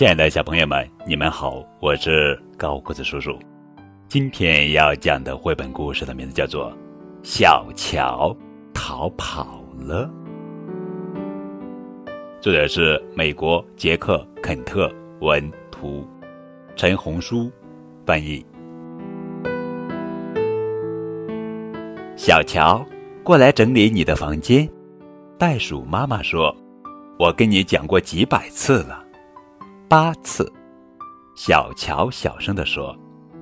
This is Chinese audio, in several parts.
亲爱的小朋友们，你们好，我是高个子叔叔。今天要讲的绘本故事的名字叫做《小乔逃跑了》，作者是美国杰克·肯特文图，陈红书翻译。小乔，过来整理你的房间。袋鼠妈妈说：“我跟你讲过几百次了。”八次，小乔小声地说：“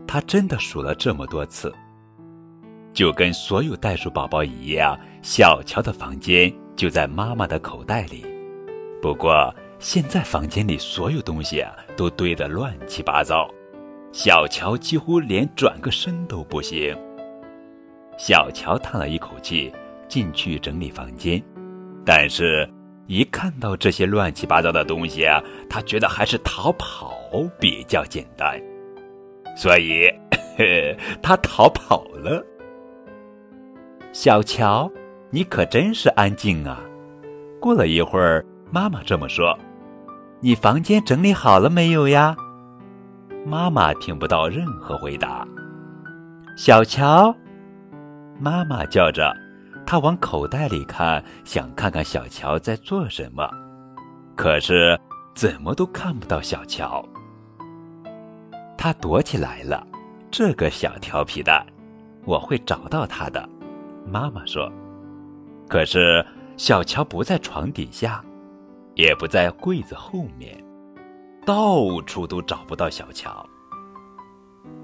他真的数了这么多次。”就跟所有袋鼠宝宝一样，小乔的房间就在妈妈的口袋里。不过现在房间里所有东西啊都堆得乱七八糟，小乔几乎连转个身都不行。小乔叹了一口气，进去整理房间，但是。一看到这些乱七八糟的东西啊，他觉得还是逃跑比较简单，所以 他逃跑了。小乔，你可真是安静啊！过了一会儿，妈妈这么说：“你房间整理好了没有呀？”妈妈听不到任何回答。小乔，妈妈叫着。他往口袋里看，想看看小乔在做什么，可是怎么都看不到小乔。他躲起来了，这个小调皮蛋，我会找到他的。妈妈说。可是小乔不在床底下，也不在柜子后面，到处都找不到小乔。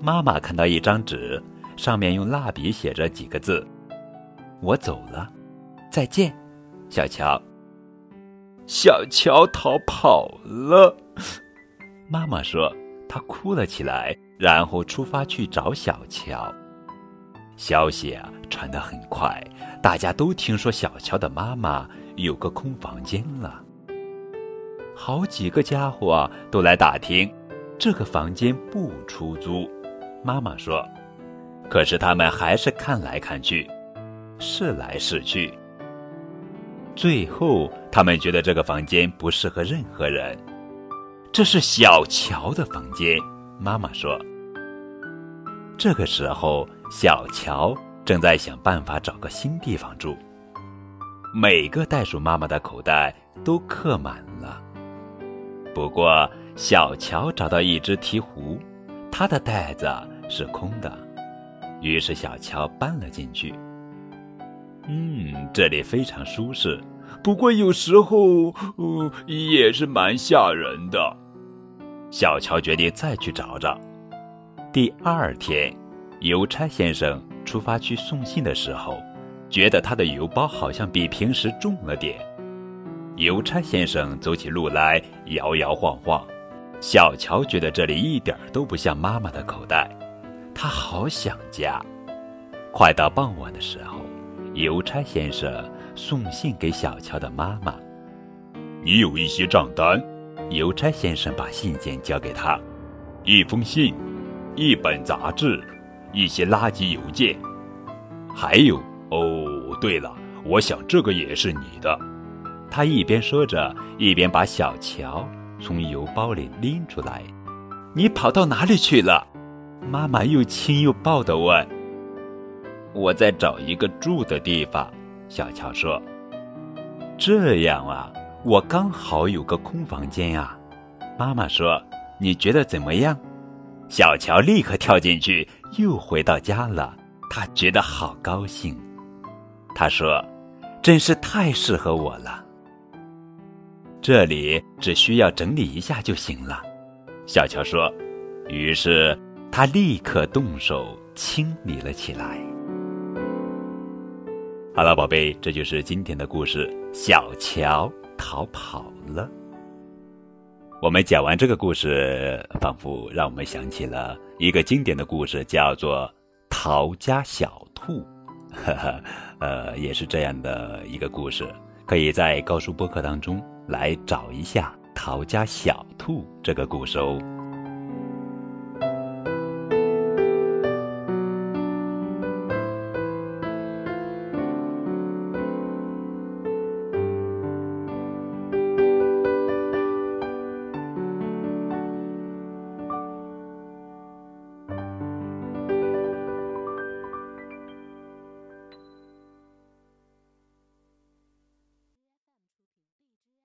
妈妈看到一张纸，上面用蜡笔写着几个字。我走了，再见，小乔。小乔逃跑了，妈妈说，她哭了起来，然后出发去找小乔。消息啊传得很快，大家都听说小乔的妈妈有个空房间了。好几个家伙啊都来打听，这个房间不出租。妈妈说，可是他们还是看来看去。试来试去，最后他们觉得这个房间不适合任何人。这是小乔的房间，妈妈说。这个时候，小乔正在想办法找个新地方住。每个袋鼠妈妈的口袋都刻满了，不过小乔找到一只鹈鹕，它的袋子是空的，于是小乔搬了进去。嗯，这里非常舒适，不过有时候，呃，也是蛮吓人的。小乔决定再去找找。第二天，邮差先生出发去送信的时候，觉得他的邮包好像比平时重了点。邮差先生走起路来摇摇晃晃。小乔觉得这里一点都不像妈妈的口袋，他好想家。快到傍晚的时候。邮差先生送信给小乔的妈妈。你有一些账单。邮差先生把信件交给他，一封信，一本杂志，一些垃圾邮件，还有哦，对了，我想这个也是你的。他一边说着，一边把小乔从邮包里拎出来。你跑到哪里去了？妈妈又亲又抱的问。我在找一个住的地方，小乔说：“这样啊，我刚好有个空房间呀。”妈妈说：“你觉得怎么样？”小乔立刻跳进去，又回到家了。他觉得好高兴。他说：“真是太适合我了。”这里只需要整理一下就行了，小乔说。于是他立刻动手清理了起来。好了，宝贝，这就是今天的故事。小乔逃跑了。我们讲完这个故事，仿佛让我们想起了一个经典的故事，叫做《逃家小兔》。呵呵，呃，也是这样的一个故事，可以在高数播客当中来找一下《逃家小兔》这个故事哦。